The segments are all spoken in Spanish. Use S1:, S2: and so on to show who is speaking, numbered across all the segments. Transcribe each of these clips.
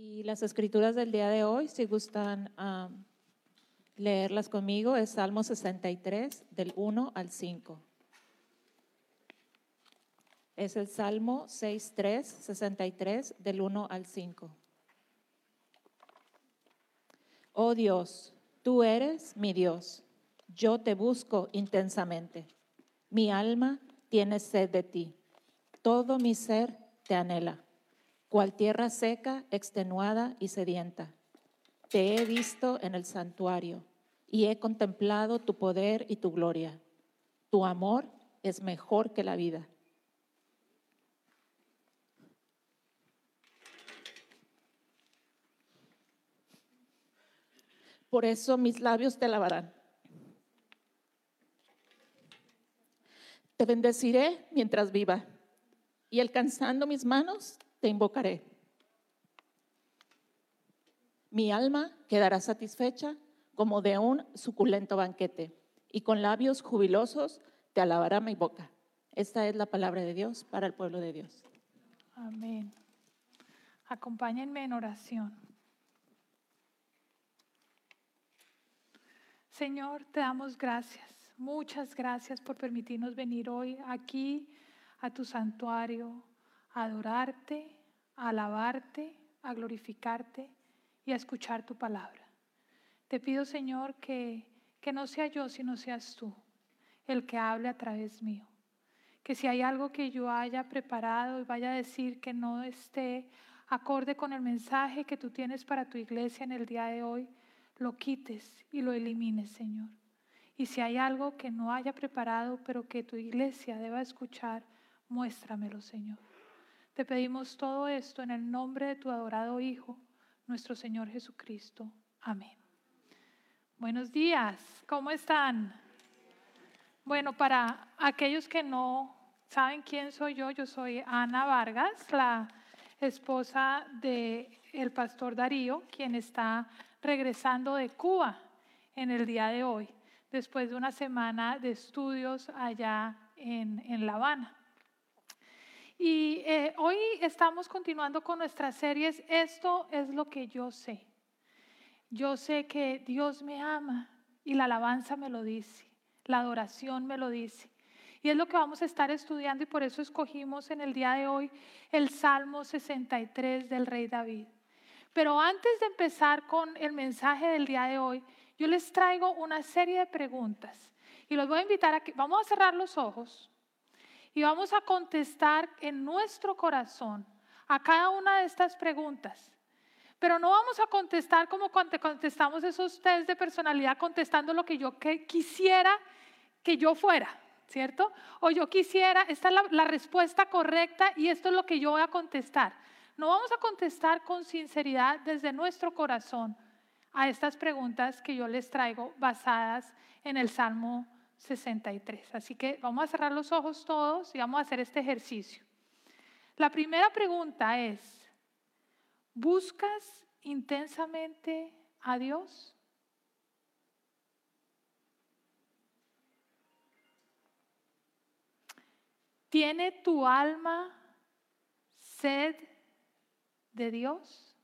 S1: Y las escrituras del día de hoy, si gustan um, leerlas conmigo, es Salmo 63, del 1 al 5. Es el Salmo 63, 63, del 1 al 5. Oh Dios, tú eres mi Dios, yo te busco intensamente. Mi alma tiene sed de ti, todo mi ser te anhela cual tierra seca, extenuada y sedienta. Te he visto en el santuario y he contemplado tu poder y tu gloria. Tu amor es mejor que la vida. Por eso mis labios te alabarán. Te bendeciré mientras viva y alcanzando mis manos te invocaré. Mi alma quedará satisfecha como de un suculento banquete, y con labios jubilosos te alabará mi boca. Esta es la palabra de Dios para el pueblo de Dios.
S2: Amén. Acompáñenme en oración. Señor, te damos gracias. Muchas gracias por permitirnos venir hoy aquí a tu santuario, adorarte, a alabarte, a glorificarte y a escuchar tu palabra. Te pido, Señor, que, que no sea yo, sino seas tú el que hable a través mío. Que si hay algo que yo haya preparado y vaya a decir que no esté acorde con el mensaje que tú tienes para tu iglesia en el día de hoy, lo quites y lo elimines, Señor. Y si hay algo que no haya preparado, pero que tu iglesia deba escuchar, muéstramelo, Señor. Te pedimos todo esto en el nombre de tu adorado Hijo, nuestro Señor Jesucristo. Amén. Buenos días, ¿cómo están? Bueno, para aquellos que no saben quién soy yo, yo soy Ana Vargas, la esposa del el pastor Darío, quien está regresando de Cuba en el día de hoy, después de una semana de estudios allá en, en La Habana. Y eh, hoy estamos continuando con nuestras series. Esto es lo que yo sé. Yo sé que Dios me ama y la alabanza me lo dice, la adoración me lo dice. Y es lo que vamos a estar estudiando y por eso escogimos en el día de hoy el Salmo 63 del Rey David. Pero antes de empezar con el mensaje del día de hoy, yo les traigo una serie de preguntas y los voy a invitar a que vamos a cerrar los ojos y vamos a contestar en nuestro corazón a cada una de estas preguntas. Pero no vamos a contestar como cuando contestamos esos test de personalidad, contestando lo que yo quisiera que yo fuera, ¿cierto? O yo quisiera, esta es la, la respuesta correcta y esto es lo que yo voy a contestar. No vamos a contestar con sinceridad desde nuestro corazón a estas preguntas que yo les traigo basadas en el Salmo 63. Así que vamos a cerrar los ojos todos y vamos a hacer este ejercicio. La primera pregunta es, ¿buscas intensamente a Dios? ¿Tiene tu alma sed de Dios?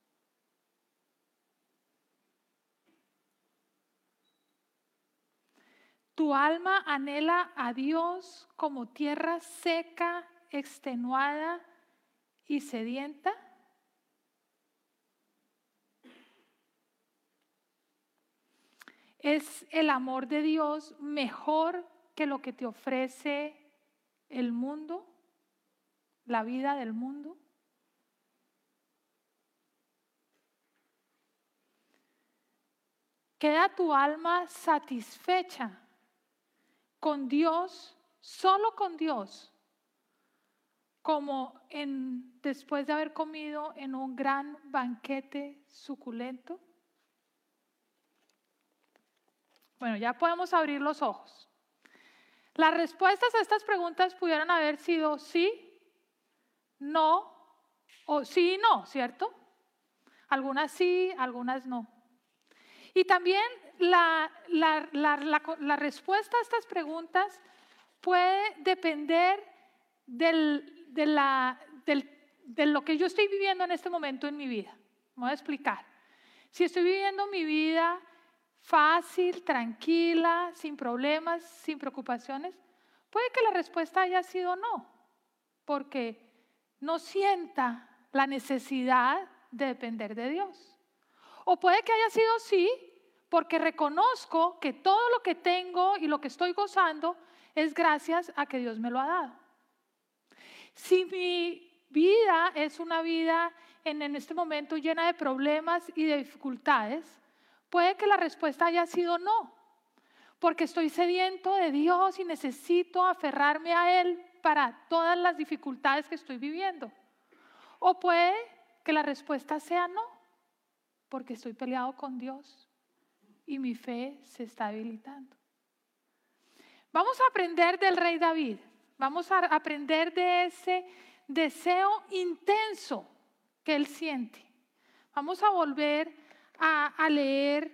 S2: Tu alma anhela a Dios como tierra seca, extenuada y sedienta. ¿Es el amor de Dios mejor que lo que te ofrece el mundo, la vida del mundo? ¿Queda tu alma satisfecha con Dios, solo con Dios, como en, después de haber comido en un gran banquete suculento? Bueno, ya podemos abrir los ojos. Las respuestas a estas preguntas pudieran haber sido sí, no, o sí y no, ¿cierto? Algunas sí, algunas no. Y también la, respuesta a estas preguntas puede depender de, de lo que yo estoy viviendo en este momento en mi vida. Me voy a explicar. Si estoy viviendo mi vida fácil, tranquila, sin problemas, sin preocupaciones, puede que la respuesta haya sido no, porque no sienta la necesidad de depender de Dios. O puede que haya sido sí, porque reconozco que todo lo que tengo y lo que estoy gozando es gracias a que Dios me lo ha dado. Si mi vida es una vida en, este momento llena de problemas y de dificultades, puede que la respuesta haya sido no, porque estoy sediento de Dios y necesito aferrarme a Él para todas las dificultades que estoy viviendo. O puede que la respuesta sea no, porque estoy peleado con Dios y mi fe se está debilitando. Vamos a aprender del rey David. Vamos a aprender de ese deseo intenso que él siente. Vamos a volver a, leer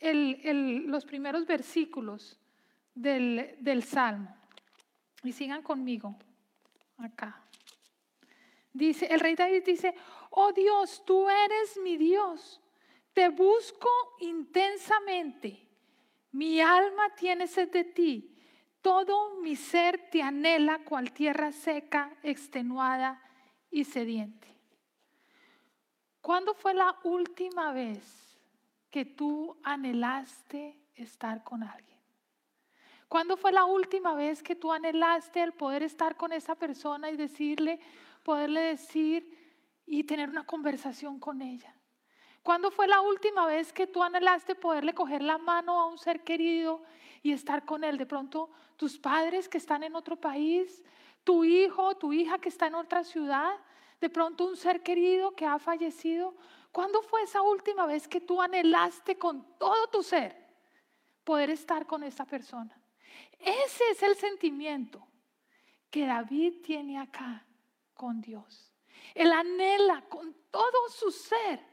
S2: los primeros versículos del, del Salmo. Y sigan conmigo acá. Dice, el rey David dice, oh Dios, tú eres mi Dios, te busco intensamente, mi alma tiene sed de ti todo mi ser te anhela cual tierra seca, extenuada y sediente. ¿Cuándo fue la última vez que tú anhelaste estar con alguien? ¿Cuándo fue la última vez que tú anhelaste el poder estar con esa persona y decirle, poderle decir y tener una conversación con ella? ¿Cuándo fue la última vez que tú anhelaste poderle coger la mano a un ser querido y estar con él? De pronto tus padres que están en otro país, tu hijo, tu hija que está en otra ciudad, de pronto un ser querido que ha fallecido. ¿Cuándo fue esa última vez que tú anhelaste con todo tu ser poder estar con esa persona? Ese es el sentimiento que David tiene acá con Dios. Él anhela con todo su ser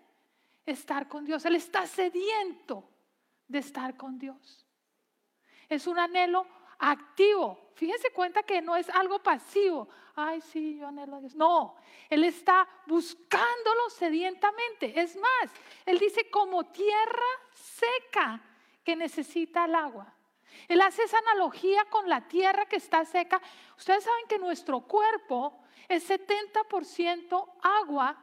S2: estar con Dios. Él está sediento de estar con Dios. Es un anhelo activo. Fíjense cuenta que no es algo pasivo. Ay, sí, yo anhelo a Dios. No, Él está buscándolo sedientamente. Es más, Él dice como tierra seca que necesita el agua. Él hace esa analogía con la tierra que está seca. Ustedes saben que nuestro cuerpo es 70% agua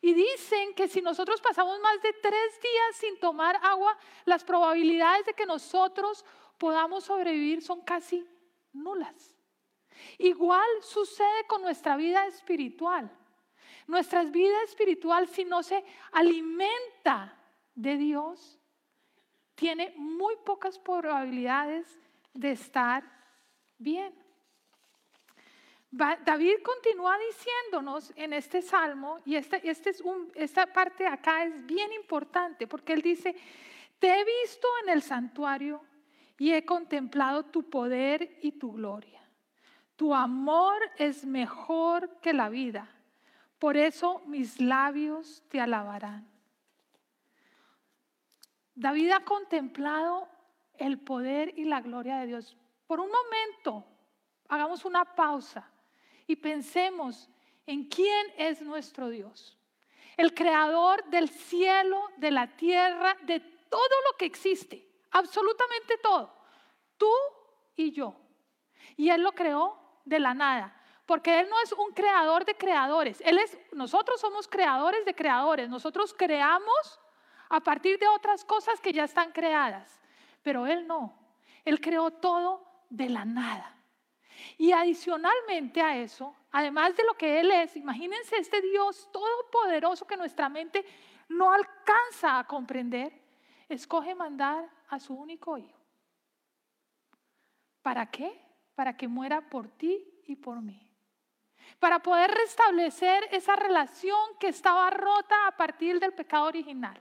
S2: y dicen que si nosotros pasamos más de tres días sin tomar agua, las probabilidades de que nosotros podamos sobrevivir son casi nulas. Igual sucede con nuestra vida espiritual. Nuestra vida espiritual, si no se alimenta de Dios, tiene muy pocas probabilidades de estar bien. David continúa diciéndonos en este salmo, y este, este es esta parte acá es bien importante, porque él dice, te he visto en el santuario y he contemplado tu poder y tu gloria. Tu amor es mejor que la vida, por eso mis labios te alabarán. David ha contemplado el poder y la gloria de Dios. Por un momento, hagamos una pausa y pensemos en quién es nuestro Dios. El creador del cielo, de la tierra, de todo lo que existe absolutamente todo, tú y yo. Y Él lo creó de la nada, porque Él no es un creador de creadores, Él es, nosotros somos creadores de creadores, nosotros creamos a partir de otras cosas que ya están creadas, pero Él no, Él creó todo de la nada. Y adicionalmente a eso, además de lo que Él es, imagínense este Dios todopoderoso que nuestra mente no alcanza a comprender, escoge mandar a su único hijo. ¿Para qué? Para que muera por ti y por mí. Para poder restablecer esa relación que estaba rota a partir del pecado original.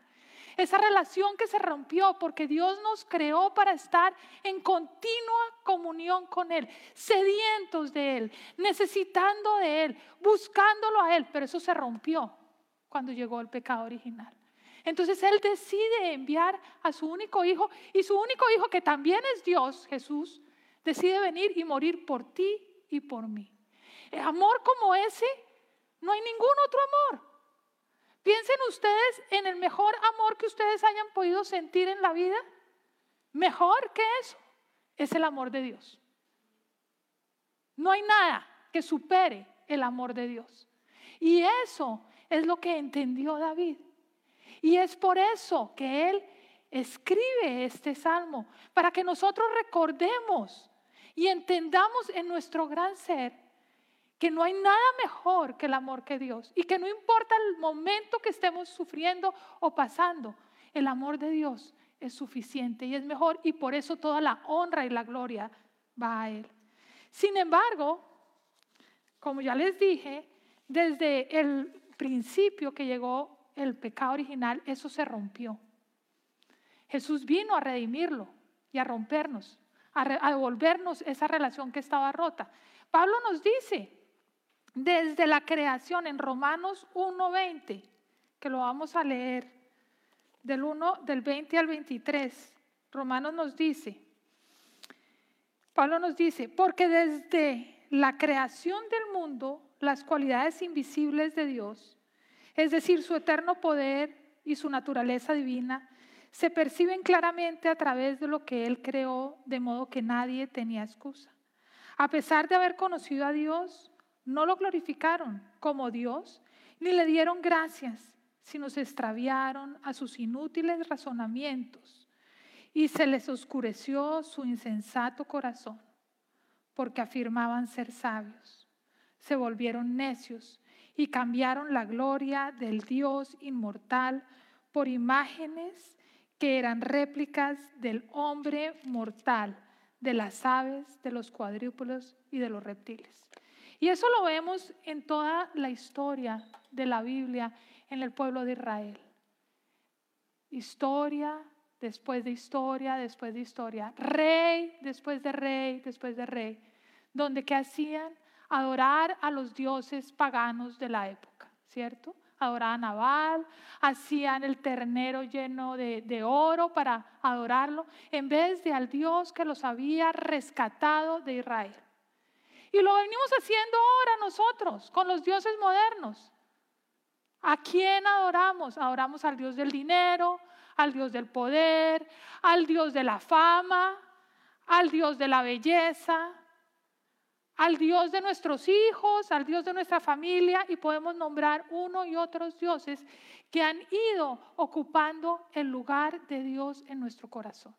S2: Esa relación que se rompió porque Dios nos creó para estar en continua comunión con Él, sedientos de Él, necesitando de Él, buscándolo a Él, pero eso se rompió cuando llegó el pecado original. Entonces Él decide enviar a su único hijo y su único hijo, que también es Dios, Jesús, decide venir y morir por ti y por mí. El amor como ese, no hay ningún otro amor. Piensen ustedes en el mejor amor que ustedes hayan podido sentir en la vida. Mejor que eso es el amor de Dios. No hay nada que supere el amor de Dios. Y eso es lo que entendió David. Y es por eso que él escribe este salmo, para que nosotros recordemos y entendamos en nuestro gran ser que no hay nada mejor que el amor que Dios y que no importa el momento que estemos sufriendo o pasando, el amor de Dios es suficiente y es mejor y por eso toda la honra y la gloria va a Él. Sin embargo, como ya les dije, desde el principio que llegó el pecado original, eso se rompió. Jesús vino a redimirlo y a rompernos, a, devolvernos esa relación que estaba rota. Pablo nos dice, desde la creación en Romanos 1.20, que lo vamos a leer, del 1, del 20 al 23, Romanos nos dice, Pablo nos dice, porque desde la creación del mundo, las cualidades invisibles de Dios, es decir, su eterno poder y su naturaleza divina, se perciben claramente a través de lo que Él creó, de modo que nadie tenía excusa. A pesar de haber conocido a Dios, no lo glorificaron como Dios, ni le dieron gracias, sino se extraviaron a sus inútiles razonamientos y se les oscureció su insensato corazón, porque afirmaban ser sabios. Se volvieron necios y cambiaron la gloria del Dios inmortal por imágenes que eran réplicas del hombre mortal, de las aves, de los cuadrúpedos y de los reptiles. Y eso lo vemos en toda la historia de la Biblia en el pueblo de Israel. Historia después de historia, después de historia, rey después de rey, después de rey, donde que hacían adorar a los dioses paganos de la época, ¿cierto? adoraban a Baal, hacían el ternero lleno de, de, oro para adorarlo, en vez de al Dios que los había rescatado de Israel. Y lo venimos haciendo ahora nosotros, con los dioses modernos. ¿A quién adoramos? Adoramos al Dios del dinero, al Dios del poder, al Dios de la fama, al Dios de la belleza, al Dios de nuestros hijos, al Dios de nuestra familia y podemos nombrar uno y otros dioses que han ido ocupando el lugar de Dios en nuestro corazón.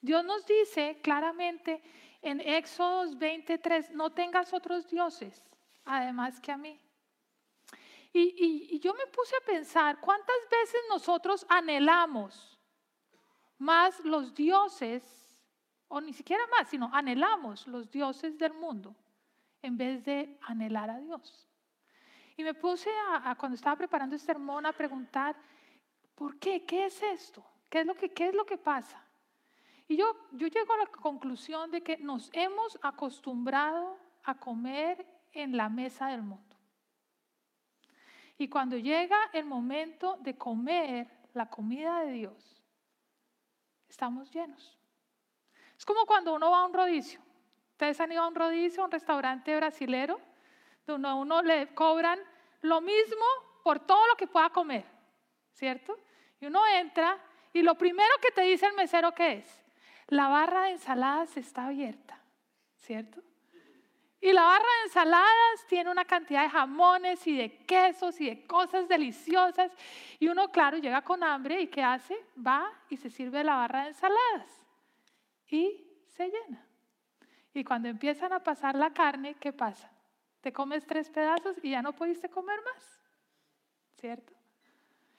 S2: Dios nos dice claramente en Éxodo 23, no tengas otros dioses, además que a mí. Y, y yo me puse a pensar, ¿cuántas veces nosotros anhelamos más los dioses o ni siquiera más, sino anhelamos los dioses del mundo en vez de anhelar a Dios. Y me puse a, cuando estaba preparando este sermón a preguntar, ¿por qué? ¿Qué es esto? ¿Qué es lo que, qué es lo que pasa? Y yo, llego a la conclusión de que nos hemos acostumbrado a comer en la mesa del mundo. Y cuando llega el momento de comer la comida de Dios, estamos llenos. Es como cuando uno va a un rodicio. Ustedes han ido a un rodicio, a un restaurante brasilero, donde a uno le cobran lo mismo por todo lo que pueda comer, ¿cierto? Y uno entra y lo primero que te dice el mesero que es, la barra de ensaladas está abierta, ¿cierto? Y la barra de ensaladas tiene una cantidad de jamones y de quesos y de cosas deliciosas. Y uno, claro, llega con hambre y ¿qué hace? Va y se sirve la barra de ensaladas y se llena. Y cuando empiezan a pasar la carne, ¿qué pasa? Te comes tres pedazos y ya no pudiste comer más, ¿cierto?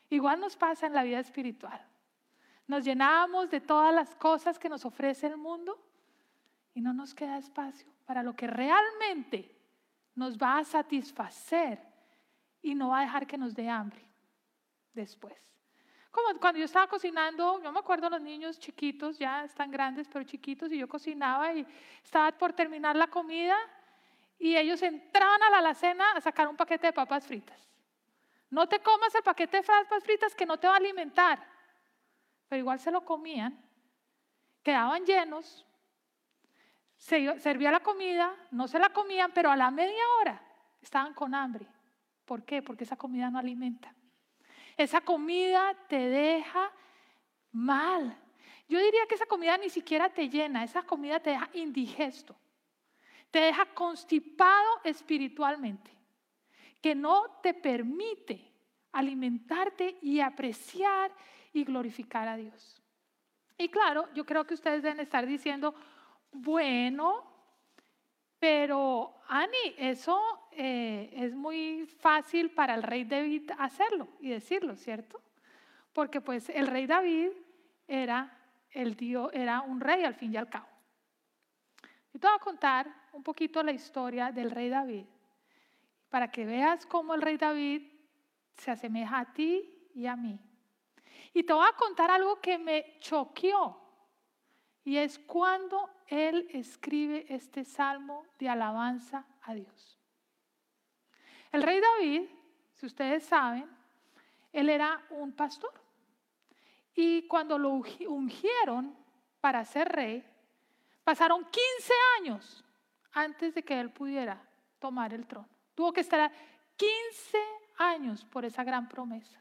S2: Igual nos pasa en la vida espiritual. Nos llenamos de todas las cosas que nos ofrece el mundo y no nos queda espacio para lo que realmente nos va a satisfacer y no va a dejar que nos dé hambre después. Como cuando yo estaba cocinando, yo me acuerdo los niños chiquitos, ya están grandes, pero chiquitos, y yo cocinaba y estaba por terminar la comida y ellos entraban a la alacena a sacar un paquete de papas fritas. No te comas el paquete de papas fritas que no te va a alimentar. Pero igual se lo comían, quedaban llenos, se servía la comida, no se la comían, pero a la media hora estaban con hambre ¿Por qué? Porque esa comida no alimenta. Esa comida te deja mal. Yo diría que esa comida ni siquiera te llena, esa comida te deja indigesto, te deja constipado espiritualmente, que no te permite alimentarte y apreciar y glorificar a Dios. Y claro, yo creo que ustedes deben estar diciendo, bueno, pero Ani, eso eh, es muy fácil para el rey David hacerlo y decirlo, ¿cierto? Porque pues el rey David era, el Dios, era un rey al fin y al cabo. Y te voy a contar un poquito la historia del rey David, para que veas cómo el rey David se asemeja a ti y a mí. Y te voy a contar algo que me choqueó y es cuando él escribe este salmo de alabanza a Dios. El rey David, si ustedes saben, él era un pastor. Y cuando lo ungieron para ser rey, pasaron 15 años antes de que él pudiera tomar el trono. Tuvo que estar 15 años por esa gran promesa.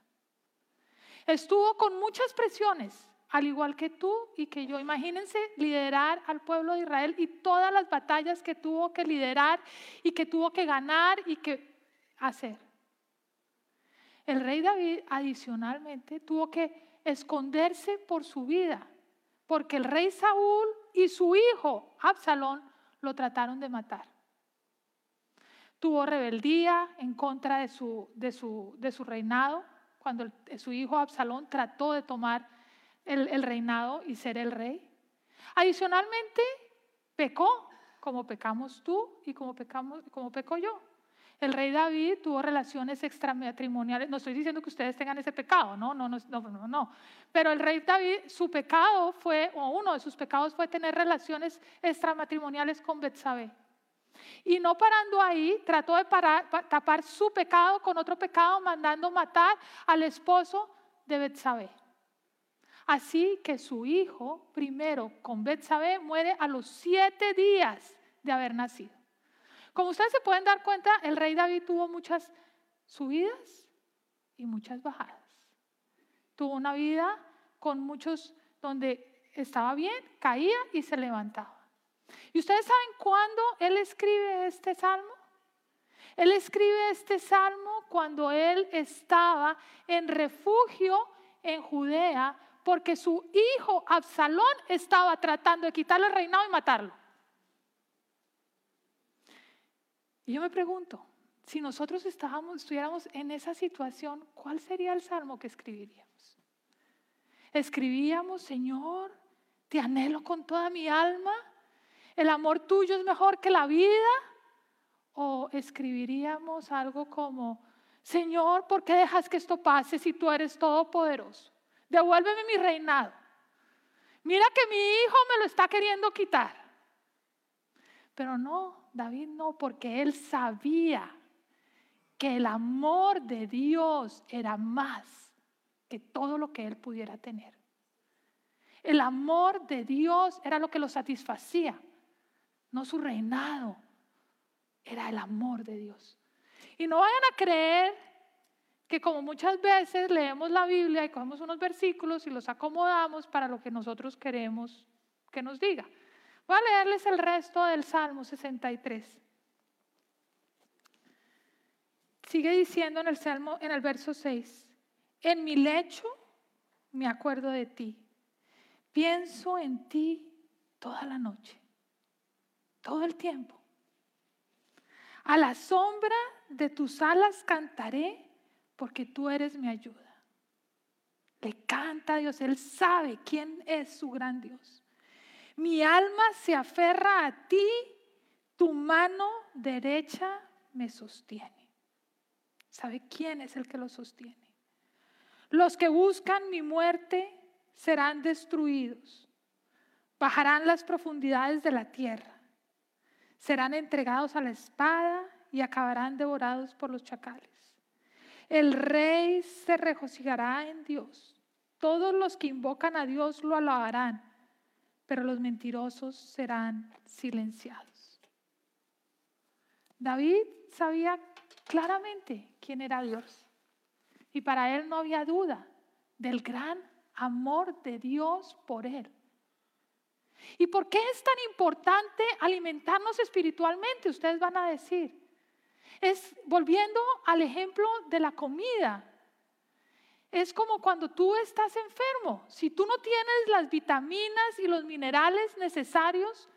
S2: Estuvo con muchas presiones, al igual que tú y que yo. Imagínense liderar al pueblo de Israel y todas las batallas que tuvo que liderar y que tuvo que ganar y que hacer. El rey David adicionalmente tuvo que esconderse por su vida, porque el rey Saúl y su hijo Absalón lo trataron de matar. Tuvo rebeldía en contra de su, de su, de su reinado, cuando su hijo Absalón trató de tomar el, reinado y ser el rey. Adicionalmente, pecó, como pecamos tú y como, pecamos, como peco yo. El rey David tuvo relaciones extramatrimoniales. No estoy diciendo que ustedes tengan ese pecado, no, no, no, no, no. Pero el rey David, su pecado fue, o uno de sus pecados fue tener relaciones extramatrimoniales con Betsabé. Y no parando ahí, trató de tapar su pecado con otro pecado, mandando matar al esposo de Betsabé. Así que su hijo, primero con Betsabé, muere a los siete días de haber nacido. Como ustedes se pueden dar cuenta, el rey David tuvo muchas subidas y muchas bajadas. Tuvo una vida con muchos donde estaba bien, caía y se levantaba. ¿Y ustedes saben cuándo él escribe este salmo? Él escribe este salmo cuando él estaba en refugio en Judea porque su hijo Absalón estaba tratando de quitarle el reinado y matarlo. Y yo me pregunto, si nosotros estábamos, estuviéramos en esa situación, ¿cuál sería el salmo que escribiríamos? Escribíamos, Señor, te anhelo con toda mi alma, el amor tuyo es mejor que la vida. O escribiríamos algo como, Señor, ¿por qué dejas que esto pase si tú eres todopoderoso? devuélveme mi reinado. Mira que mi hijo me lo está queriendo quitar. Pero no, David no, porque él sabía que el amor de Dios era más que todo lo que él pudiera tener. El amor de Dios era lo que lo satisfacía, no su reinado, era el amor de Dios. Y no vayan a creer que como muchas veces leemos la Biblia y cogemos unos versículos y los acomodamos para lo que nosotros queremos que nos diga. Voy a leerles el resto del Salmo 63. Sigue diciendo en el Salmo, en el verso 6, en mi lecho me acuerdo de ti, pienso en ti toda la noche, todo el tiempo. A la sombra de tus alas cantaré porque tú eres mi ayuda. Le canta Dios, Él sabe quién es su gran Dios. Mi alma se aferra a ti, tu mano derecha me sostiene. ¿Sabe quién es el que lo sostiene? Los que buscan mi muerte serán destruidos, bajarán las profundidades de la tierra, serán entregados a la espada y acabarán devorados por los chacales. El rey se regocijará en Dios. Todos los que invocan a Dios lo alabarán, pero los mentirosos serán silenciados. David sabía claramente quién era Dios. Y para él no había duda del gran amor de Dios por él. ¿Y por qué es tan importante alimentarnos espiritualmente? Ustedes van a decir. Es volviendo al ejemplo de la comida. Es como cuando tú estás enfermo. Si tú no tienes las vitaminas y los minerales necesarios,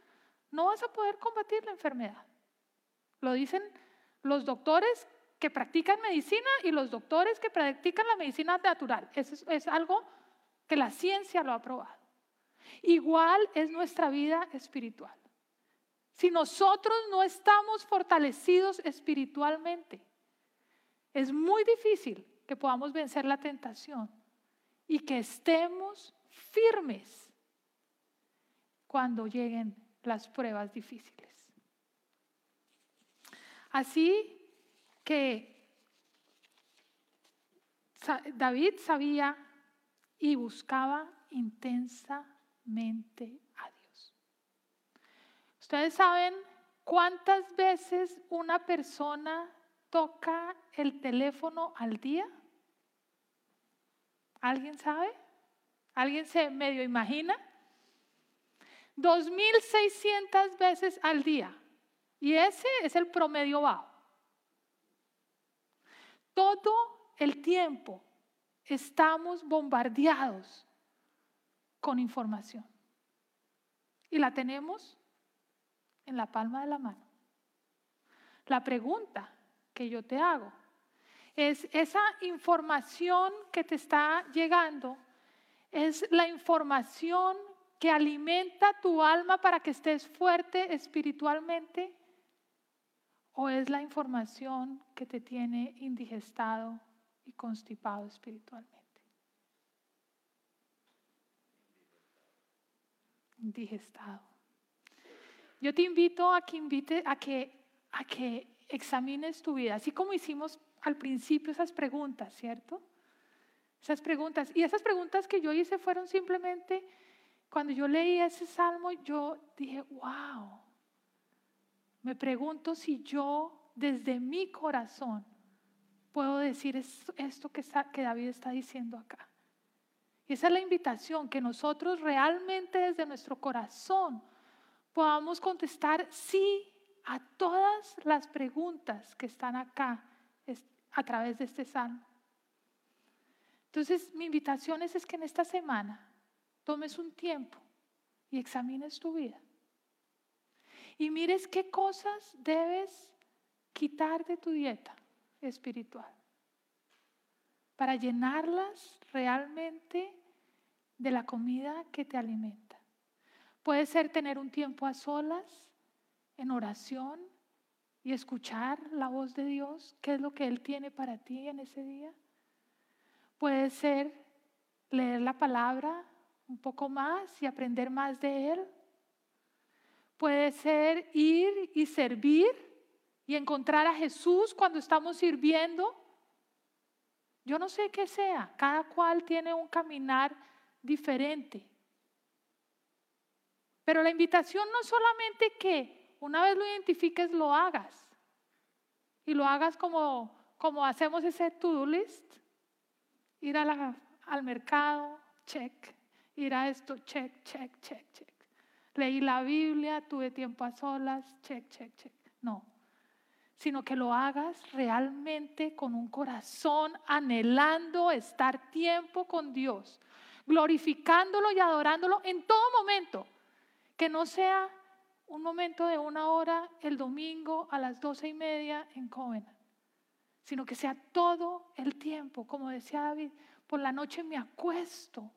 S2: no vas a poder combatir la enfermedad. Lo dicen los doctores que practican medicina y los doctores que practican la medicina natural. Eso es, algo que la ciencia lo ha probado. Igual es nuestra vida espiritual. Si nosotros no estamos fortalecidos espiritualmente, es muy difícil que podamos vencer la tentación y que estemos firmes cuando lleguen las pruebas difíciles. Así que David sabía y buscaba intensamente a Dios. Ustedes saben cuántas veces una persona toca el teléfono al día? ¿Alguien sabe? ¿Alguien se medio imagina? 2.600 veces al día. Y ese es el promedio bajo. Todo el tiempo estamos bombardeados con información. Y la tenemos en la palma de la mano. La pregunta que yo te hago es esa información que te está llegando, es la información que alimenta tu alma para que estés fuerte espiritualmente o es la información que te tiene indigestado y constipado espiritualmente? Indigestado. Yo te invito a que invite a que a que examines tu vida, así como hicimos al principio esas preguntas, ¿cierto? Esas preguntas. Y esas preguntas que yo hice fueron simplemente, cuando yo leí ese salmo, yo dije, wow, me pregunto si yo desde mi corazón puedo decir esto que, que David está diciendo acá. Y esa es la invitación, que nosotros realmente desde nuestro corazón podamos contestar sí a todas las preguntas que están acá a través de este salmo. Entonces, mi invitación es, es que en esta semana tomes un tiempo y examines tu vida. Y mires qué cosas debes quitar de tu dieta espiritual para llenarlas realmente de la comida que te alimenta. Puede ser tener un tiempo a solas, en oración y escuchar la voz de Dios, qué es lo que Él tiene para ti en ese día. Puede ser leer la palabra un poco más y aprender más de Él. Puede ser ir y servir y encontrar a Jesús cuando estamos sirviendo. Yo no sé qué sea, cada cual tiene un caminar diferente. Pero la invitación no es solamente que una vez lo identifiques, lo hagas. Y lo hagas como, como hacemos ese to-do list. Ir a al mercado, check. Ir a esto, check, check, check, check. Leí la Biblia, tuve tiempo a solas, check, check, check. No, sino que lo hagas realmente con un corazón anhelando estar tiempo con Dios, glorificándolo y adorándolo en todo momento. Que no sea un momento de una hora el domingo a las doce y media en Covenant, sino que sea todo el tiempo, como decía David, por la noche me acuesto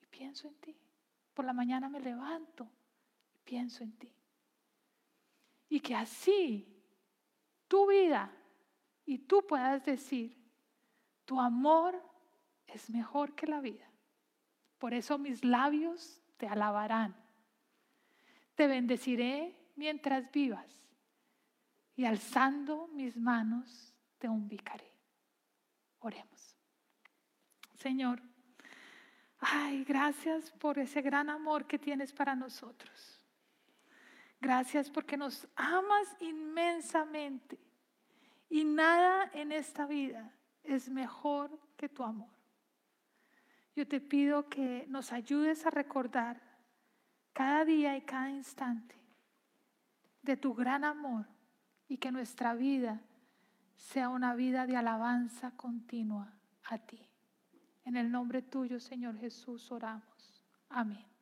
S2: y pienso en ti, por la mañana me levanto y pienso en ti. Y que así tu vida y tú puedas decir, tu amor es mejor que la vida. Por eso mis labios te alabarán te bendeciré mientras vivas y alzando mis manos te ubicaré. Oremos. Señor, ay, gracias por ese gran amor que tienes para nosotros. Gracias porque nos amas inmensamente Y nada en esta vida es mejor que tu amor. Yo te pido que nos ayudes a recordar cada día y cada instante de tu gran amor y que nuestra vida sea una vida de alabanza continua a ti. En el nombre tuyo, Señor Jesús, oramos. Amén.